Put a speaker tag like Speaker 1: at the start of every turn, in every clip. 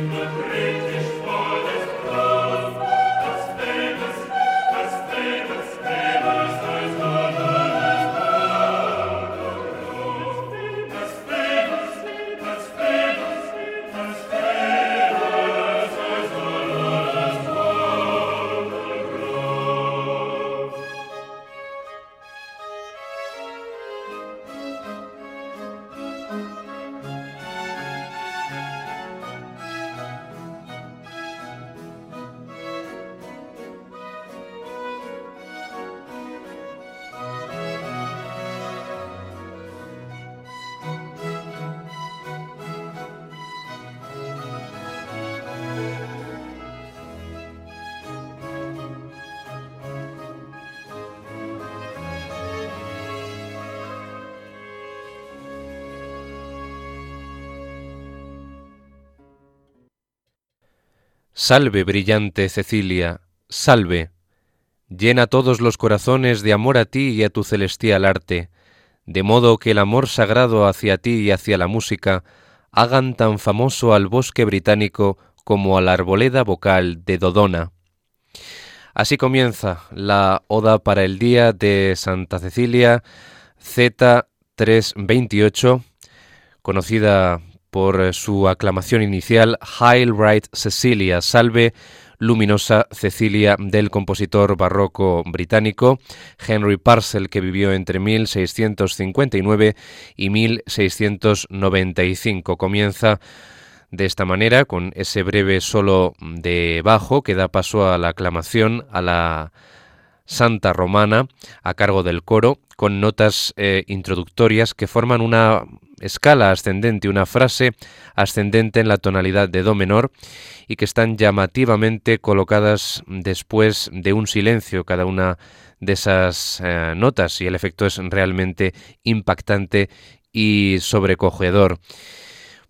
Speaker 1: Prima.
Speaker 2: Salve, brillante Cecilia, salve. Llena todos los corazones de amor a ti y a tu celestial arte, de modo que el amor sagrado hacia ti y hacia la música hagan tan famoso al bosque británico como a la arboleda vocal de Dodona. Así comienza la Oda para el Día de Santa Cecilia Z328, conocida por su aclamación inicial Hail Right Cecilia, salve luminosa Cecilia del compositor barroco británico Henry Parcel, que vivió entre 1659 y 1695. Comienza de esta manera, con ese breve solo de bajo que da paso a la aclamación a la Santa Romana a cargo del coro, con notas eh, introductorias que forman una escala ascendente, una frase ascendente en la tonalidad de Do menor y que están llamativamente colocadas después de un silencio cada una de esas eh, notas y el efecto es realmente impactante y sobrecogedor.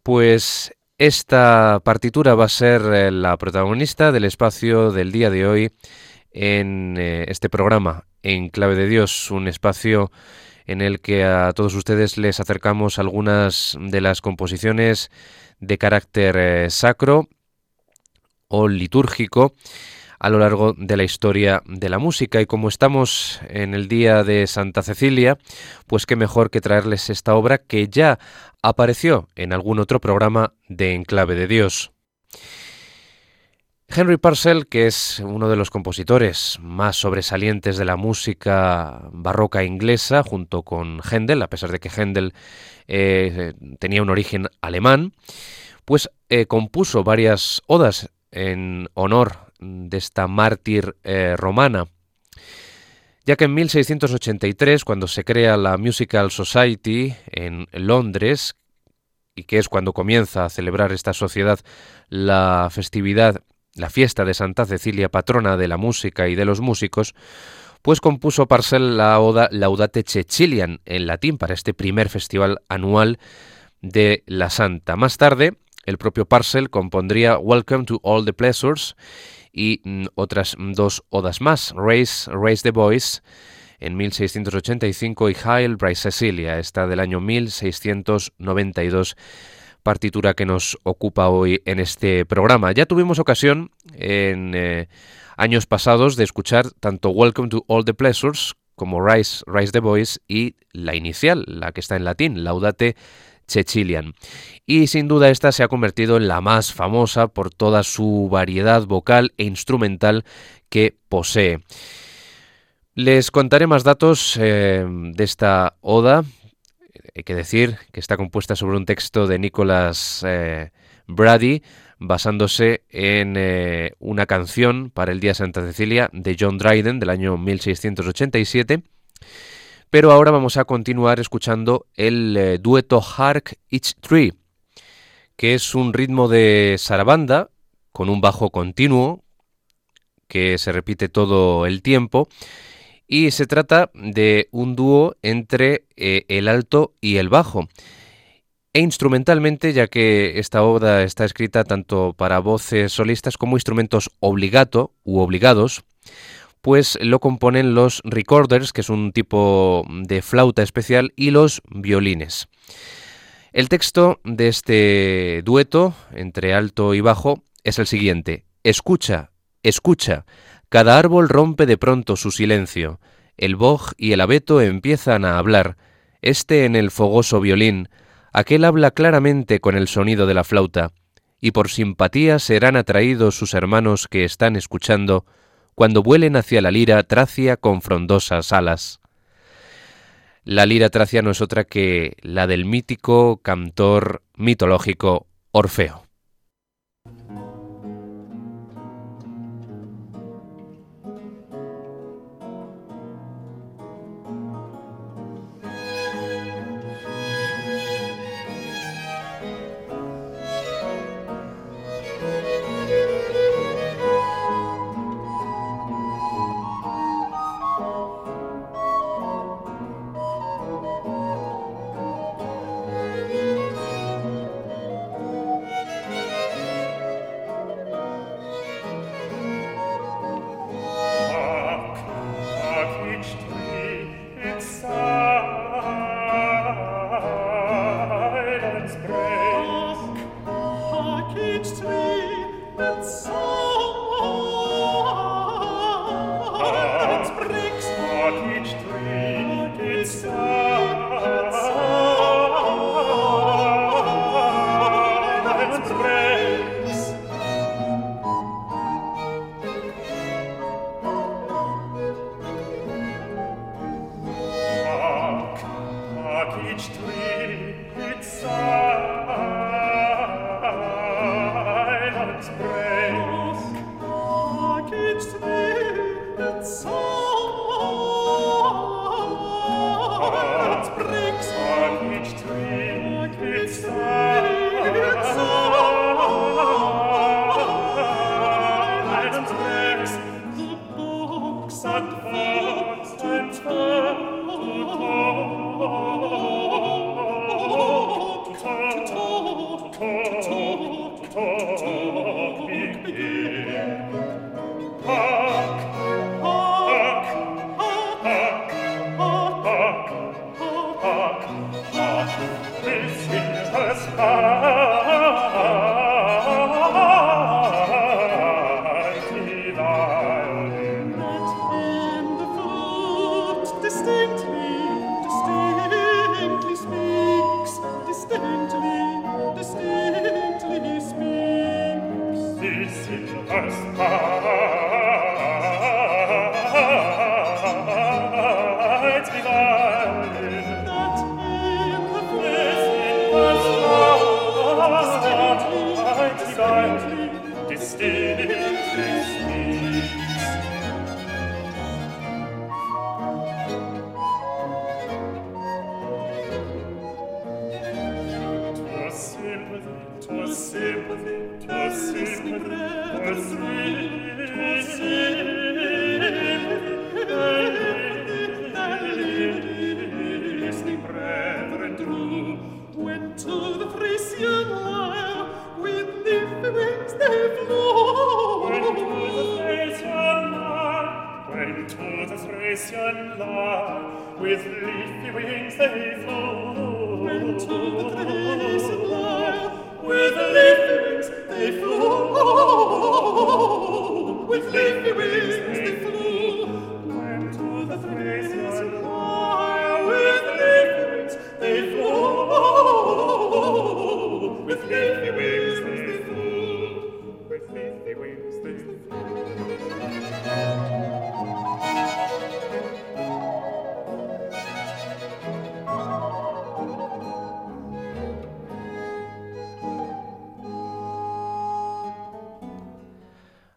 Speaker 2: Pues esta partitura va a ser eh, la protagonista del espacio del día de hoy en eh, este programa, en Clave de Dios, un espacio en el que a todos ustedes les acercamos algunas de las composiciones de carácter eh, sacro o litúrgico a lo largo de la historia de la música. Y como estamos en el día de Santa Cecilia, pues qué mejor que traerles esta obra que ya apareció en algún otro programa de Enclave de Dios. Henry Purcell, que es uno de los compositores más sobresalientes de la música barroca inglesa, junto con Händel, a pesar de que Händel eh, tenía un origen alemán, pues eh, compuso varias odas en honor de esta mártir eh, romana, ya que en 1683, cuando se crea la Musical Society en Londres, y que es cuando comienza a celebrar esta sociedad la festividad, la fiesta de Santa Cecilia, patrona de la música y de los músicos, pues compuso Parcel la oda Laudate Cecilian en latín para este primer festival anual de la Santa. Más tarde, el propio Parcel compondría Welcome to All the Pleasures y mm, otras dos odas más, Raise, Raise the Boys en 1685 y Hail Bryce Cecilia, esta del año 1692 partitura que nos ocupa hoy en este programa. Ya tuvimos ocasión en eh, años pasados de escuchar tanto Welcome to All the Pleasures como Rise, Rise the Boys y la inicial, la que está en latín, Laudate Cecilian. Y sin duda esta se ha convertido en la más famosa por toda su variedad vocal e instrumental que posee. Les contaré más datos eh, de esta oda. Hay que decir que está compuesta sobre un texto de Nicholas eh, Brady, basándose en eh, una canción para el Día Santa Cecilia de John Dryden del año 1687 pero ahora vamos a continuar escuchando el eh, dueto Hark Each Tree, que es un ritmo de sarabanda con un bajo continuo que se repite todo el tiempo y se trata de un dúo entre eh, el alto y el bajo. E instrumentalmente, ya que esta obra está escrita tanto para voces solistas como instrumentos obligato u obligados, pues lo componen los recorders, que es un tipo de flauta especial, y los violines. El texto de este dueto entre alto y bajo es el siguiente. Escucha, escucha, cada árbol rompe de pronto su silencio, el boj y el abeto empiezan a hablar, este en el fogoso violín, aquel habla claramente con el sonido de la flauta, y por simpatía serán atraídos sus hermanos que están escuchando, cuando vuelen hacia la lira tracia con frondosas alas. La lira tracia no es otra que la del mítico cantor mitológico Orfeo.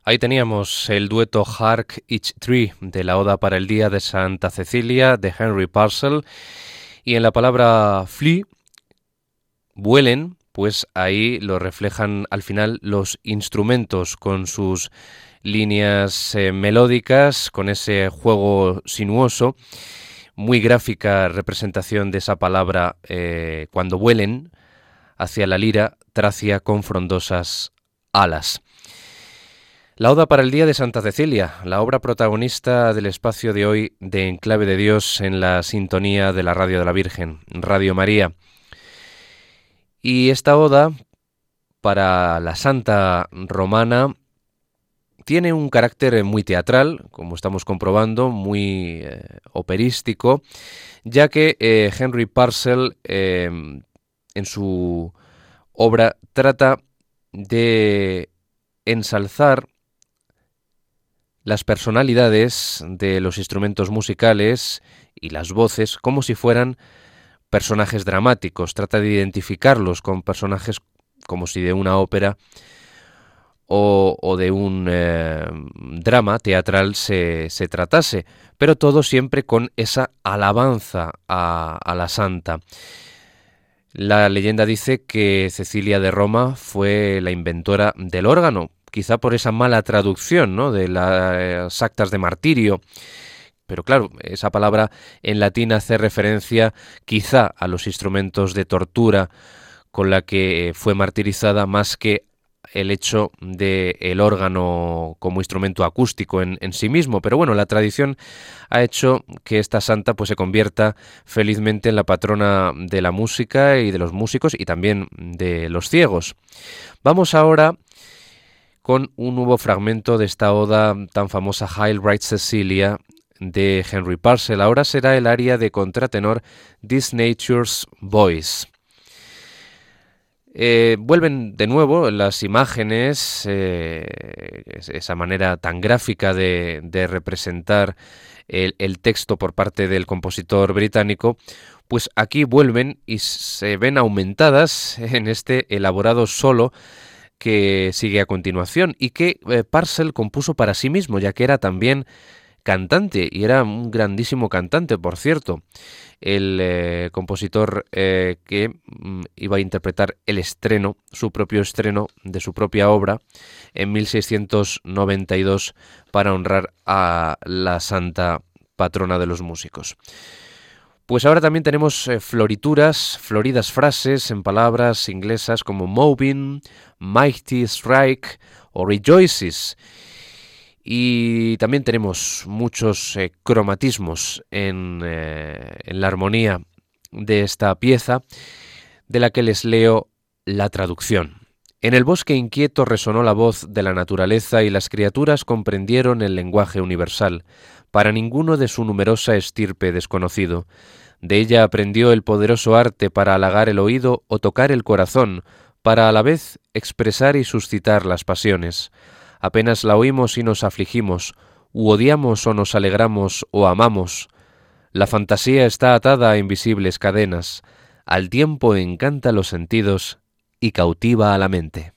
Speaker 2: Ahí teníamos el dueto Hark Each Tree de la Oda para el Día de Santa Cecilia de Henry Parcel. Y en la palabra flee, vuelen, pues ahí lo reflejan al final los instrumentos con sus líneas eh, melódicas, con ese juego sinuoso, muy gráfica representación de esa palabra eh, cuando vuelen hacia la lira tracia con frondosas alas. La Oda para el Día de Santa Cecilia, la obra protagonista del espacio de hoy de Enclave de Dios en la sintonía de la Radio de la Virgen, Radio María. Y esta Oda para la Santa Romana tiene un carácter muy teatral, como estamos comprobando, muy eh, operístico, ya que eh, Henry Parcel eh, en su obra trata de ensalzar las personalidades de los instrumentos musicales y las voces como si fueran personajes dramáticos. Trata de identificarlos con personajes como si de una ópera o, de un eh, drama teatral se, tratase, pero todo siempre con esa alabanza a, a la santa. La leyenda dice que Cecilia de Roma fue la inventora del órgano, quizá por esa mala traducción ¿no? de las actas de martirio. Pero claro, esa palabra en latín hace referencia quizá a los instrumentos de tortura con la que fue martirizada más que el hecho del el órgano como instrumento acústico en, en, sí mismo. Pero bueno, la tradición ha hecho que esta santa pues se convierta felizmente en la patrona de la música y de los músicos y también de los ciegos. Vamos ahora con un nuevo fragmento de esta oda tan famosa Hail Bright Cecilia de Henry Parcel. Ahora será el área de contratenor This Nature's Voice. Eh, vuelven de nuevo las imágenes, eh, esa manera tan gráfica de, representar el, texto por parte del compositor británico, pues aquí vuelven y se ven aumentadas en este elaborado solo que sigue a continuación y que eh, Parcel compuso para sí mismo, ya que era también
Speaker 1: cantante, y era un grandísimo cantante, por cierto, el eh, compositor eh, que mm, iba a interpretar el estreno, su propio estreno de su propia obra, en 1692 para honrar a la santa patrona de los músicos. Pues ahora también tenemos eh, florituras, floridas frases en palabras inglesas como moving, mighty strike o rejoices. Y también tenemos muchos eh, cromatismos en, eh, en la armonía de esta pieza, de la que les leo la traducción. En el bosque inquieto resonó la voz de la naturaleza y las criaturas comprendieron el lenguaje universal, para ninguno de su numerosa estirpe desconocido. De ella aprendió el poderoso arte para halagar el oído o tocar el corazón, para a la vez expresar y suscitar las pasiones. Apenas la oímos y nos afligimos, u odiamos o nos alegramos o amamos. La fantasía está atada a invisibles cadenas, al tiempo encanta los sentidos y cautiva a la mente.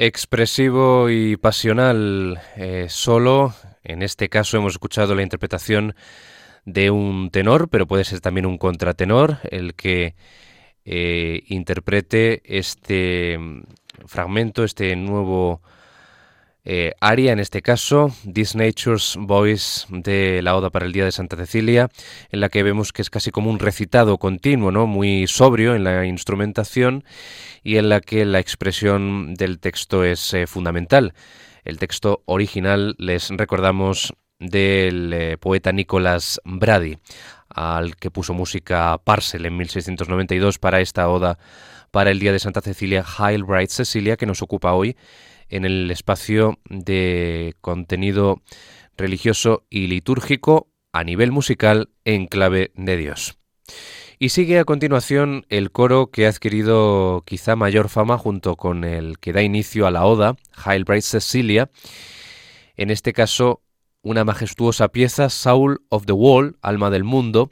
Speaker 2: Expresivo y pasional eh, solo. En este caso hemos escuchado la interpretación de un tenor, pero puede ser también un contratenor, el que eh, interprete este mm, fragmento, este nuevo eh, aria, en este caso, This Nature's Voice de la Oda para el Día de Santa Cecilia, en la que vemos que es casi como un recitado continuo, ¿no? muy sobrio en la instrumentación y en la que la expresión del texto es eh, fundamental. El texto original, les recordamos, del eh, poeta Nicholas Brady, al que puso música Parcel en 1692 para esta oda para el Día de Santa Cecilia, Hail Bright Cecilia, que nos ocupa hoy en el espacio de contenido religioso y litúrgico a nivel musical en clave de Dios. Y sigue a continuación el coro que ha adquirido quizá mayor fama junto con el que da inicio a la oda, Hail Bright Cecilia, en este caso una majestuosa pieza, Soul of the Wall, Alma del Mundo,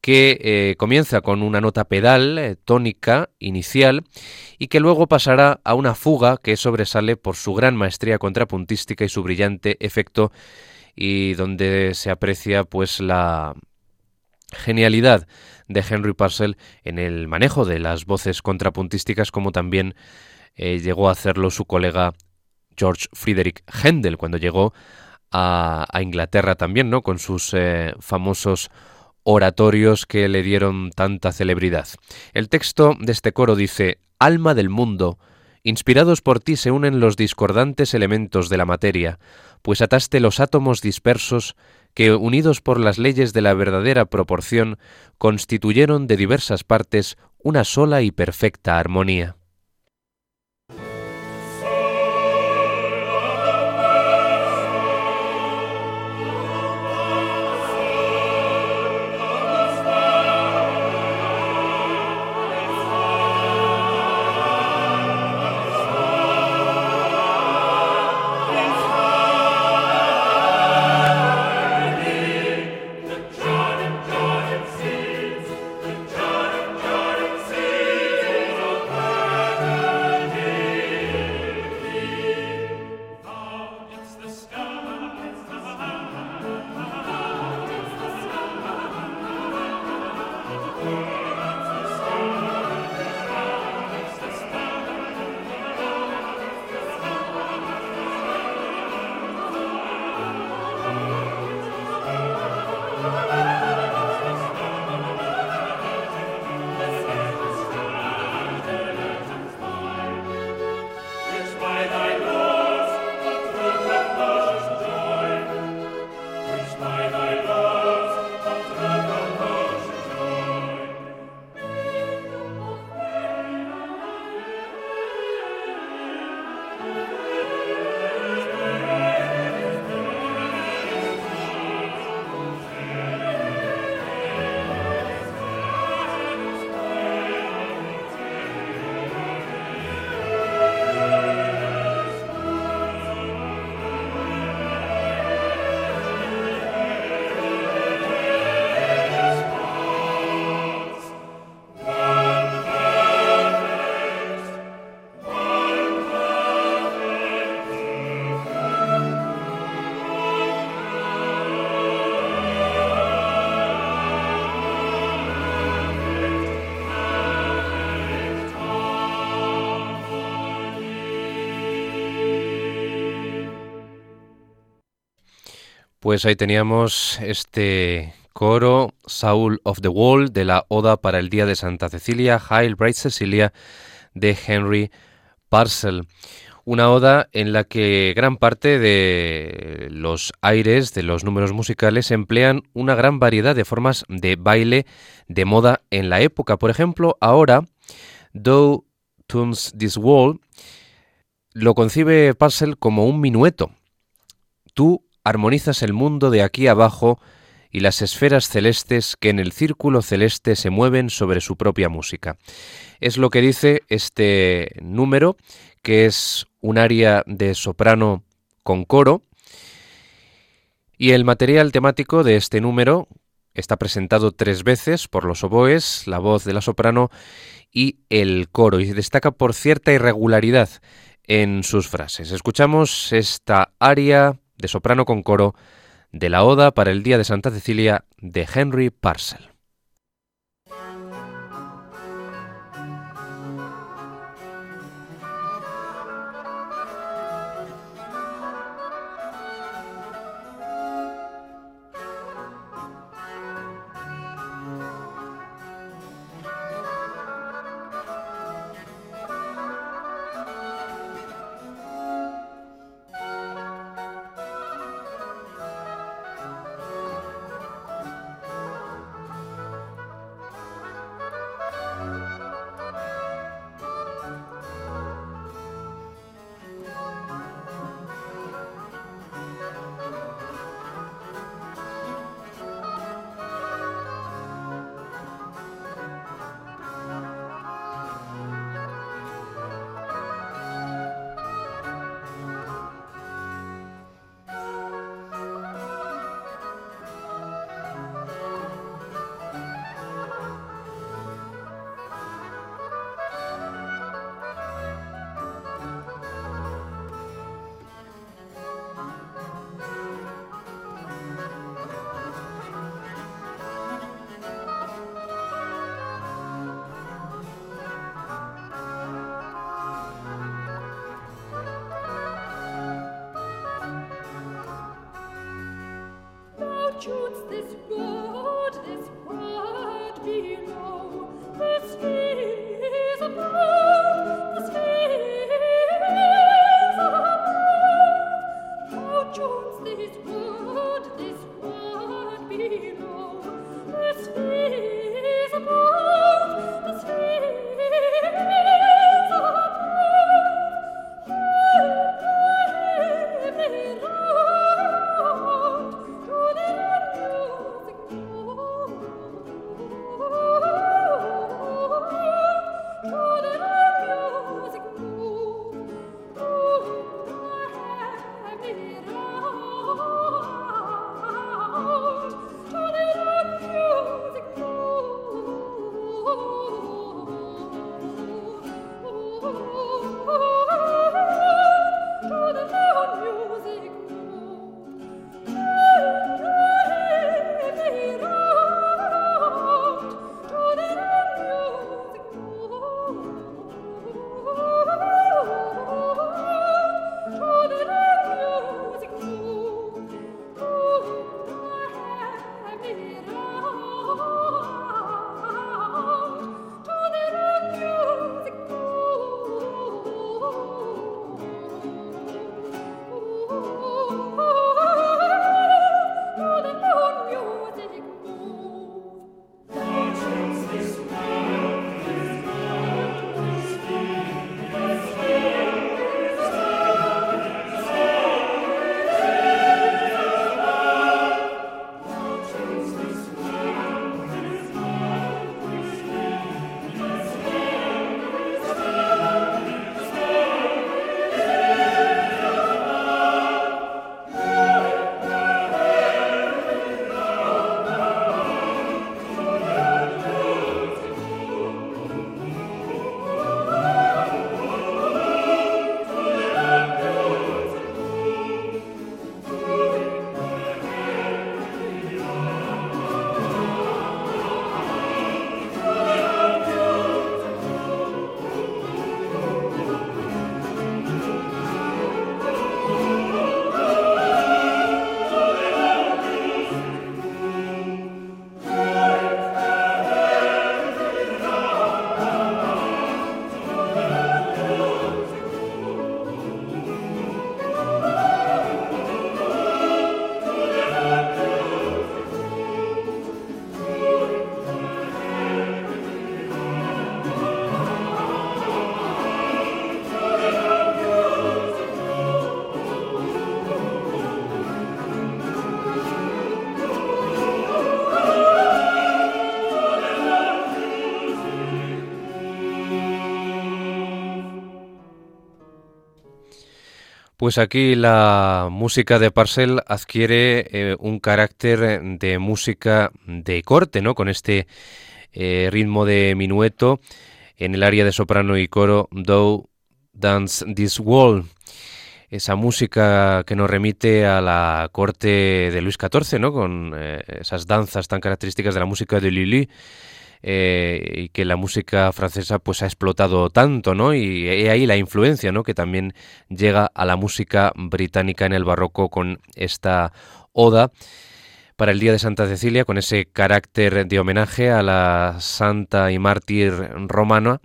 Speaker 2: que eh, comienza con una nota pedal eh, tónica inicial y que luego pasará a una fuga que sobresale por su gran maestría contrapuntística y su brillante efecto y donde se aprecia pues la genialidad de Henry Purcell en el manejo de las voces contrapuntísticas como también eh, llegó a hacerlo su colega George Friedrich Händel cuando llegó a, Inglaterra también, ¿no? Con sus famosos oratorios que le dieron tanta celebridad. El texto de este coro dice, Alma del mundo, inspirados por ti se unen los discordantes elementos de la materia, pues ataste los átomos dispersos que, unidos por las leyes de la verdadera proporción, constituyeron de diversas partes una sola y perfecta armonía. Pues ahí teníamos este coro Saul of the Wall de la Oda para el Día de Santa Cecilia, Hail Bright Cecilia de Henry Parcel. Una oda en la que gran parte de los aires de los números musicales emplean una gran variedad de formas de baile de moda en la época. Por ejemplo, ahora, Though Tunes This Wall lo concibe Parcel como un minueto. Tú armonizas el mundo de aquí abajo y las esferas celestes que en el círculo celeste se mueven sobre su propia música. Es lo que dice este número, que es un aria de soprano con coro, y el material temático de este número está presentado tres veces por los oboes, la voz de la soprano y el coro, y destaca por cierta irregularidad
Speaker 1: en sus frases. Escuchamos esta aria de soprano con coro de la Oda para el Día de Santa Cecilia de Henry Parcel. shoots this road, this road. below. Pues aquí la música de Parcel adquiere eh, un carácter de música de corte, ¿no? Con este eh, ritmo de minueto en el área de soprano y coro Do
Speaker 2: Dance This Wall, esa música que nos remite a la corte de Luis XIV, ¿no? con eh, esas danzas tan características de la música de Lully. Eh, y que la música francesa pues ha explotado tanto, ¿no? Y, ahí la influencia, ¿no? Que también llega a la música británica en el barroco con esta oda para el Día de Santa Cecilia, con ese carácter de homenaje a la santa y mártir romana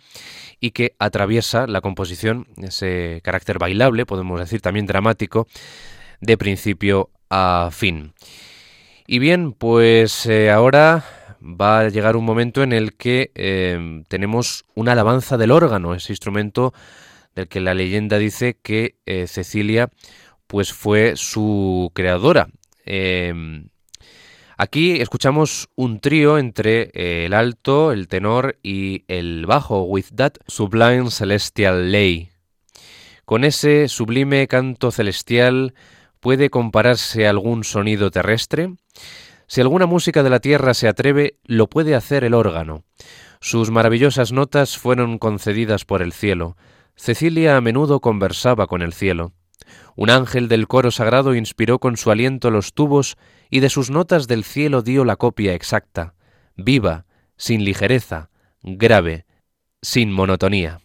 Speaker 2: y que atraviesa la composición, ese carácter bailable, podemos decir también dramático, de principio a fin. Y bien, pues eh, ahora va a llegar un momento en el que eh, tenemos una alabanza del órgano, ese instrumento del que la leyenda dice que eh, Cecilia pues fue su creadora. Em, aquí escuchamos un trío entre eh, el alto, el tenor y el bajo, with that sublime celestial lay. Con ese sublime canto celestial puede compararse algún sonido terrestre. Si alguna música de la tierra se atreve, lo puede hacer el órgano. Sus maravillosas notas fueron concedidas por el cielo. Cecilia a menudo conversaba con el cielo. Un ángel del coro sagrado inspiró con su aliento los tubos y de sus notas del cielo dio la copia exacta, viva, sin ligereza, grave, sin monotonía.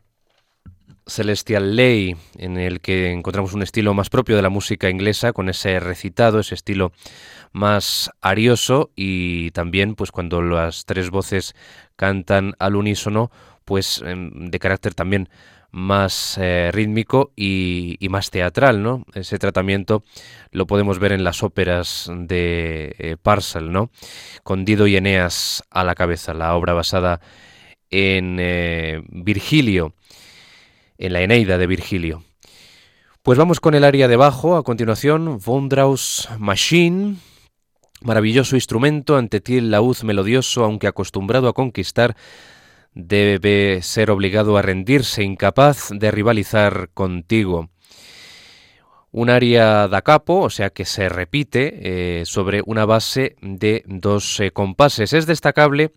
Speaker 2: Celestial Lay, en el que encontramos un estilo más propio de la música inglesa, con ese recitado, ese estilo más arioso y también pues cuando las tres voces cantan al unísono, pues em, de carácter también más eh, rítmico y, más teatral, ¿no? Ese tratamiento lo podemos ver en las óperas de eh, Parcel, ¿no? Con Dido y Eneas a la cabeza, la obra basada en eh, Virgilio, en la Eneida de Virgilio. Pues vamos con el área de bajo, a continuación, Vondraus Machine, maravilloso instrumento ante ti el laúd melodioso, aunque acostumbrado a conquistar,
Speaker 1: debe ser obligado a rendirse, incapaz de rivalizar contigo. Un área da capo, o sea que se repite eh, sobre una base de dos eh, compases. Es destacable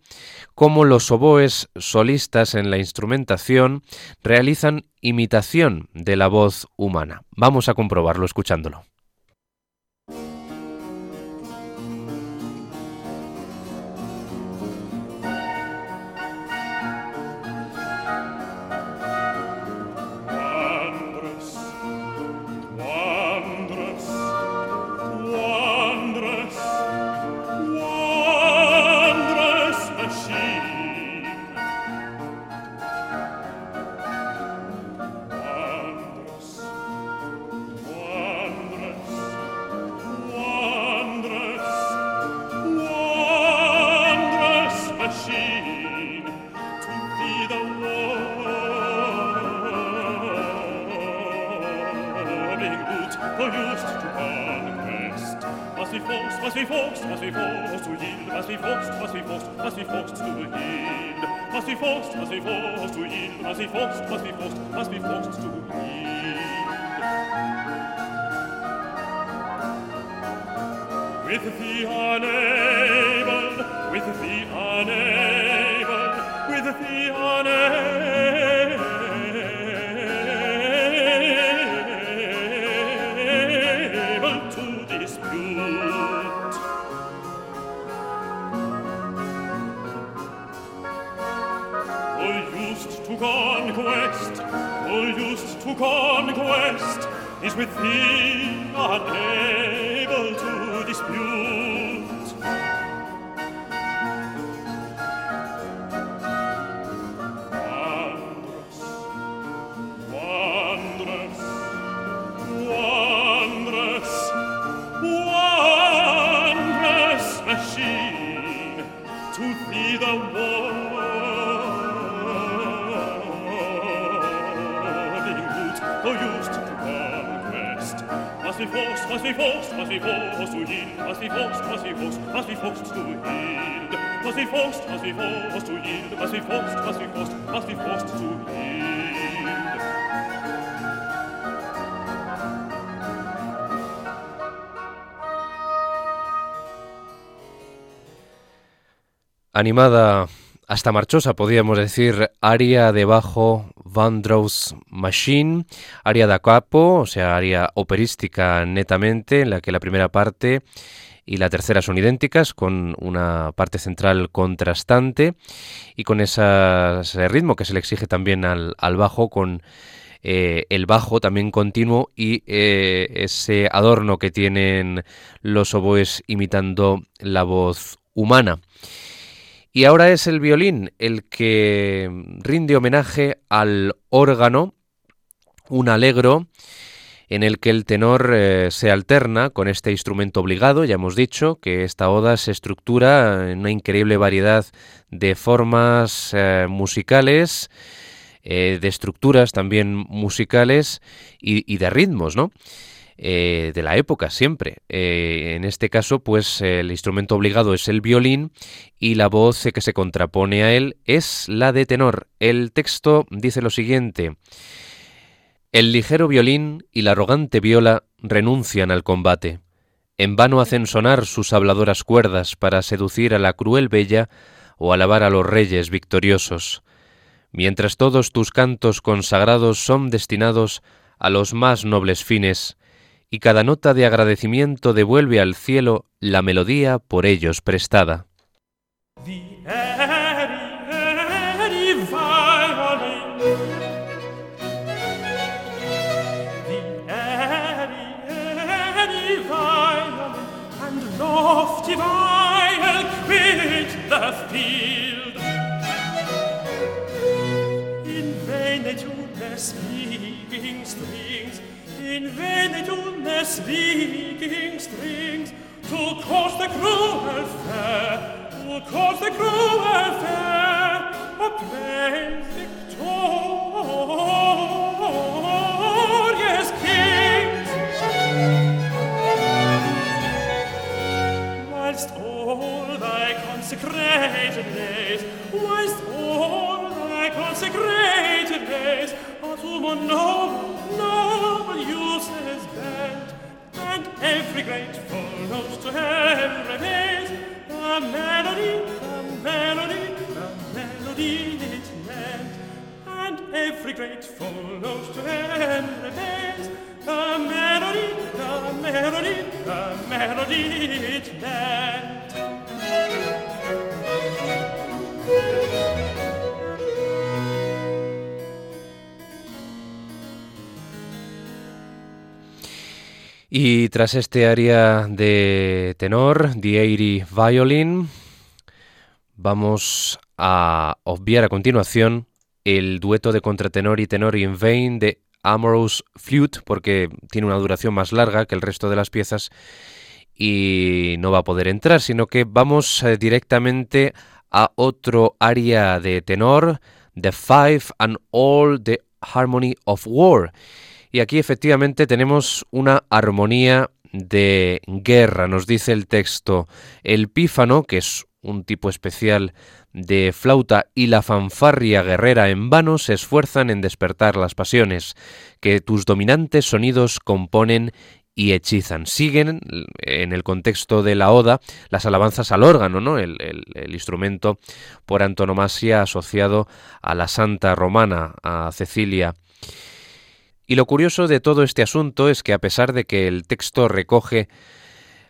Speaker 1: cómo los oboes solistas en la instrumentación realizan imitación de la voz humana. Vamos a comprobarlo escuchándolo. was wie Frucht, was wie Frucht, was wie Frucht zu ihm. With the honor is with thee unable to dispute. wie fuchst, was wie fuchst, was wie fuchst du hin, was wie fuchst, was wie fuchst, was wie fuchst du hin, was wie fuchst, was wie fuchst du hin, was wie fuchst, was wie fuchst, was wie fuchst du hin. Animada. Hasta marchosa, podríamos decir, aria de bajo Vandross Machine, aria da capo, o sea, aria operística netamente, en la que la primera parte y la tercera son idénticas, con una parte central contrastante y con ese ritmo que se le exige también al, bajo, con eh, el bajo también continuo y eh, ese adorno que tienen los oboes imitando la voz humana. Y ahora es el violín el que rinde homenaje al órgano, un alegro en el que el tenor eh, se alterna con este instrumento obligado. Ya hemos dicho que esta oda se estructura en una increíble variedad de formas eh, musicales, eh, de estructuras también musicales y, y de ritmos, ¿no? Eh, de la época siempre. Eh, en este caso, pues el instrumento obligado es el violín y la voz que se contrapone a él es la de tenor. El texto dice lo siguiente. El ligero violín y la arrogante viola renuncian al combate. En vano hacen sonar sus habladoras cuerdas para seducir a la cruel bella o alabar a los reyes victoriosos. Mientras todos tus cantos consagrados son destinados a los más nobles fines, y cada nota de agradecimiento devuelve al cielo la melodía por ellos prestada. In venetum ness viking strings To cause the cruel fair To cause the cruel fair A plain victorious kings. Whilst all thy consecrated every grateful note to him remains a melody, a melody, a melody in meant. And every grateful note to him remains a melody, a melody, a melody in meant.
Speaker 2: Y tras este área de tenor, The 80 Violin, vamos a obviar a continuación el dueto de contratenor y tenor in vain de Amorous Flute, porque tiene una duración más larga que el resto de las piezas y no va a poder entrar, sino que vamos eh, directamente a otro área de tenor, The Five and All the Harmony of War. Y aquí efectivamente tenemos una armonía de guerra, nos dice el texto. El pífano, que es un tipo especial de flauta, y la fanfarria guerrera en vano se esfuerzan en despertar las pasiones, que tus dominantes sonidos componen y hechizan. Siguen en el contexto de la oda las alabanzas al órgano, ¿no? el, el, instrumento por antonomasia asociado a la santa romana, a Cecilia. Y lo curioso de todo este asunto es que a pesar de que el texto recoge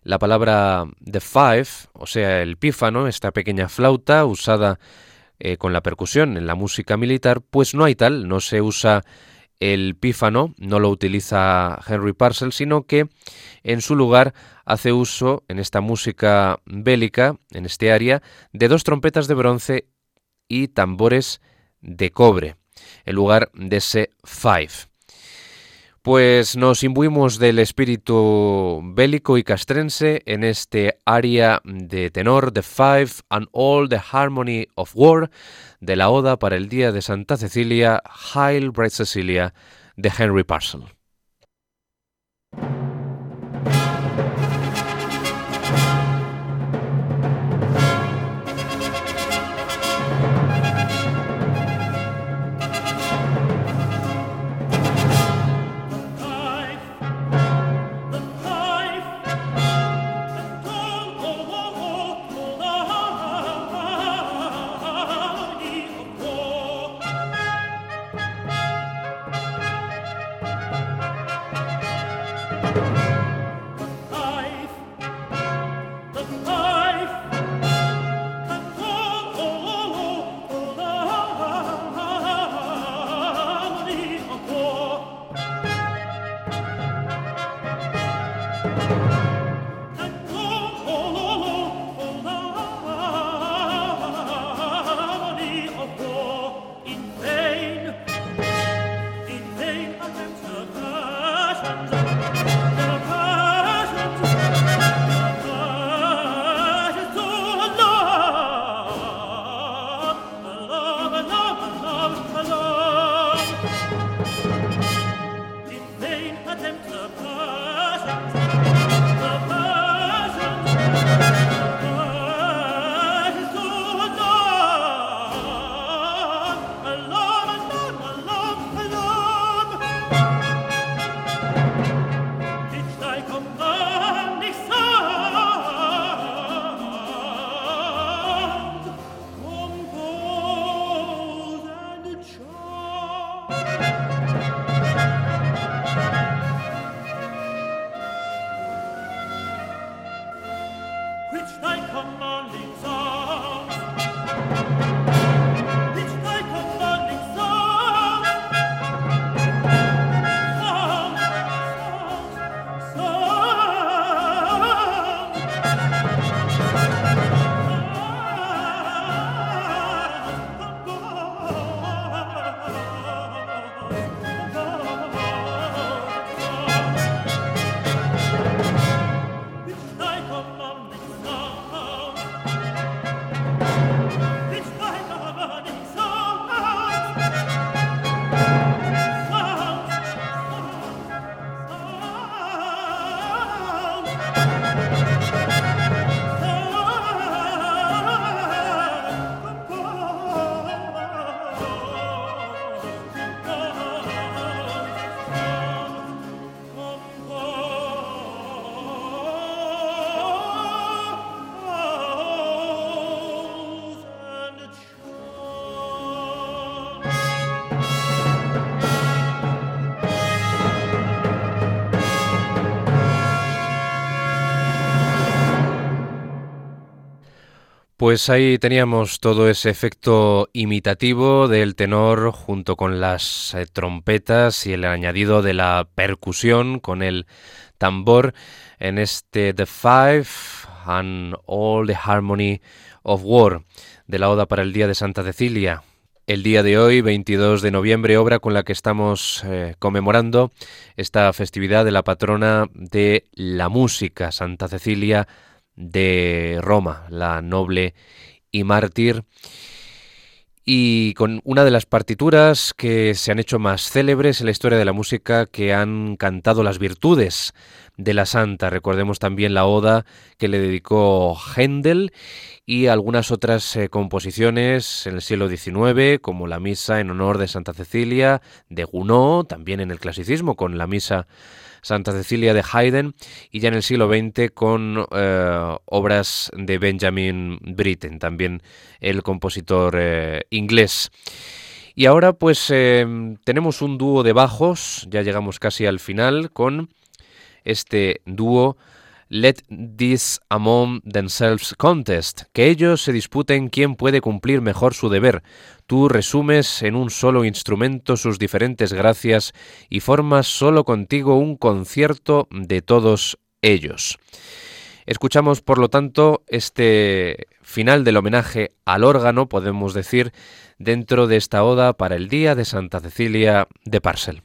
Speaker 2: la palabra the five, o sea, el pífano, esta pequeña flauta usada eh, con la percusión en la música militar, pues no hay tal, no se usa el pífano, no lo utiliza Henry Parcel, sino que en su lugar hace uso en esta música bélica, en este área, de dos trompetas de bronce y tambores de cobre, en lugar de ese five. Pues nos imbuimos del espíritu bélico y castrense en este área de tenor The Five and All the Harmony of War de la Oda para el Día de Santa Cecilia, Hail Bright Cecilia de Henry Parcel. Pues ahí teníamos todo ese efecto imitativo del tenor junto con las eh, trompetas y el añadido de la percusión con el tambor en este The Five and All the Harmony of War de la Oda para el Día de Santa Cecilia. El día de hoy, 22 de noviembre, obra con la que estamos eh, conmemorando esta festividad de la patrona de la música, Santa Cecilia de Roma, la noble y mártir, y con una de las partituras que se han hecho más célebres en la historia de la música que han cantado las virtudes de la santa. Recordemos también la oda que le dedicó Händel y algunas otras eh, composiciones en el siglo XIX, como la misa en honor de Santa Cecilia de Gounod, también en el clasicismo con la misa Santa Cecilia de Haydn y ya en el siglo XX con eh, obras de Benjamin Britten, también el compositor eh, inglés. Y ahora pues eh, tenemos un dúo de bajos, ya llegamos casi al final con este dúo Let this among themselves contest, que ellos se disputen quién puede cumplir mejor su deber. Tú resumes en un solo instrumento sus diferentes gracias y formas solo contigo un concierto de todos ellos. Escuchamos, por lo tanto, este final del homenaje al órgano, podemos decir, dentro de esta oda para el Día de Santa Cecilia de Parcel.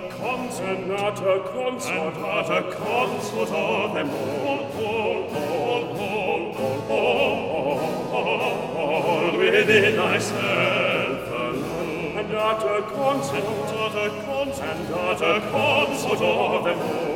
Speaker 1: Consonator, Consonator, Consonator, them all, all, all, all, all, all, all, all within thyself alone. And utter Consonator, Consonator, Consonator, them all.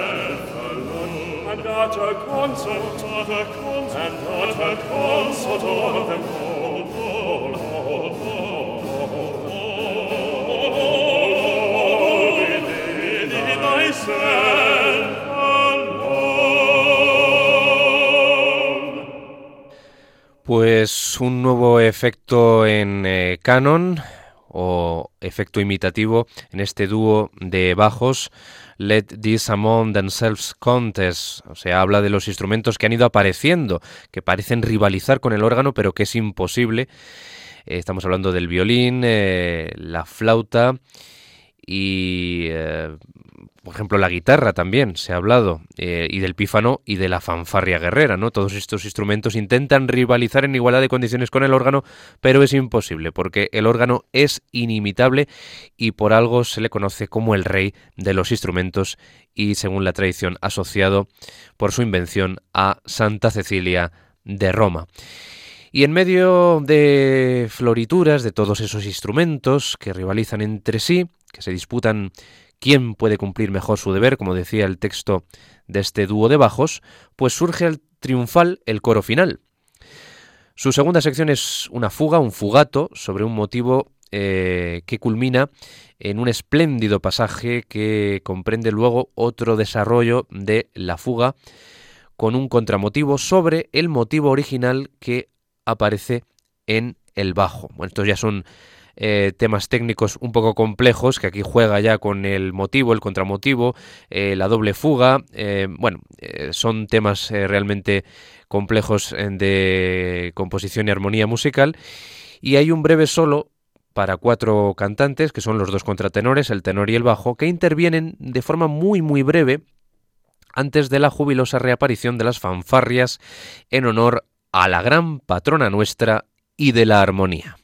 Speaker 1: And
Speaker 2: Pues un nuevo efecto en eh, canon o efecto imitativo en este dúo de bajos Let This Among Themselves Contest, o sea, habla de los instrumentos que han ido apareciendo, que parecen rivalizar con el órgano, pero que es imposible. Eh, estamos hablando del violín, eh, la flauta y por ejemplo, la guitarra también se ha hablado, eh, y del pífano y de la fanfarria guerrera, ¿no? Todos estos instrumentos intentan rivalizar en igualdad de condiciones con el órgano, pero es imposible, porque el órgano es inimitable y por algo se le conoce como el rey de los instrumentos y, según la tradición, asociado por su invención a Santa Cecilia de Roma. Y en medio de florituras de todos esos instrumentos que rivalizan entre sí, que se disputan ¿Quién puede cumplir mejor su deber? Como decía el texto de este dúo de bajos, pues surge el triunfal el coro final. Su segunda sección es una fuga, un fugato, sobre un motivo eh, que culmina en un espléndido pasaje que comprende luego otro desarrollo de la fuga con un contramotivo sobre el motivo original que aparece en el bajo. Bueno, estos ya son eh, temas técnicos un poco complejos, que aquí juega ya con el motivo, el contramotivo, eh, la doble fuga. Eh, bueno, son temas realmente complejos de composición y armonía musical. Y hay un breve solo para cuatro cantantes, que son los dos contratenores, el tenor y el bajo, que intervienen de forma muy muy breve antes de la jubilosa reaparición de las fanfarrias en honor a la gran patrona nuestra y de la armonía.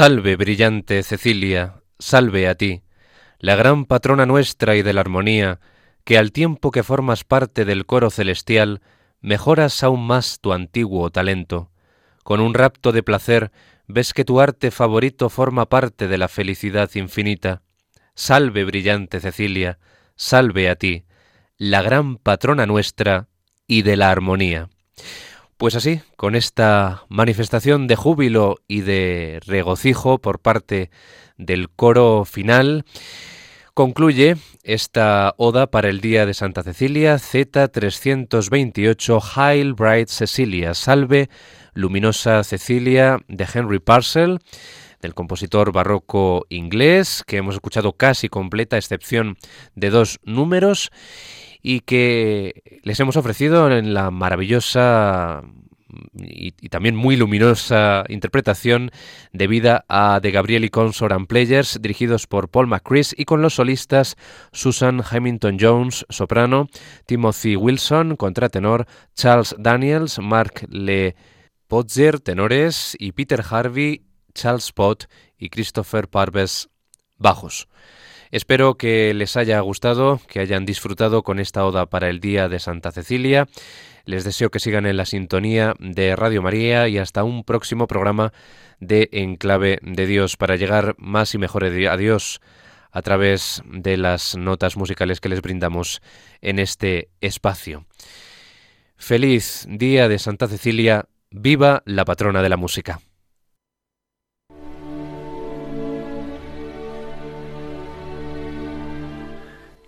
Speaker 2: Salve, brillante Cecilia, salve a ti, la gran patrona nuestra y de la armonía, que al tiempo que formas parte del coro celestial, mejoras aún más tu antiguo talento. Con un rapto de placer ves que tu arte favorito forma parte de la felicidad infinita. Salve, brillante Cecilia, salve a ti, la gran patrona nuestra y de la armonía. Pues así, con esta manifestación de júbilo y de regocijo por parte del coro final, concluye esta oda para el día de Santa Cecilia, Z328, Hail Bright Cecilia, Salve, Luminosa Cecilia, de Henry Parcel, del compositor barroco inglés, que hemos escuchado casi completa, a excepción de dos números, y que les hemos ofrecido en la maravillosa y, también muy luminosa interpretación debida a The Gabrieli Consort and Players, dirigidos por Paul McCris y con los solistas Susan Hamilton Jones, soprano, Timothy Wilson, contratenor, Charles Daniels, Mark Le Potzer, tenores, y Peter Harvey, Charles Pott y Christopher Parves, bajos. Espero que les haya gustado, que hayan disfrutado con esta oda para el Día de Santa Cecilia. Les deseo que sigan en la sintonía de Radio María y hasta un próximo programa de Enclave de Dios para llegar más y mejor a Dios a través de las notas musicales que les brindamos en este espacio. Feliz Día de Santa Cecilia, viva la patrona de la música.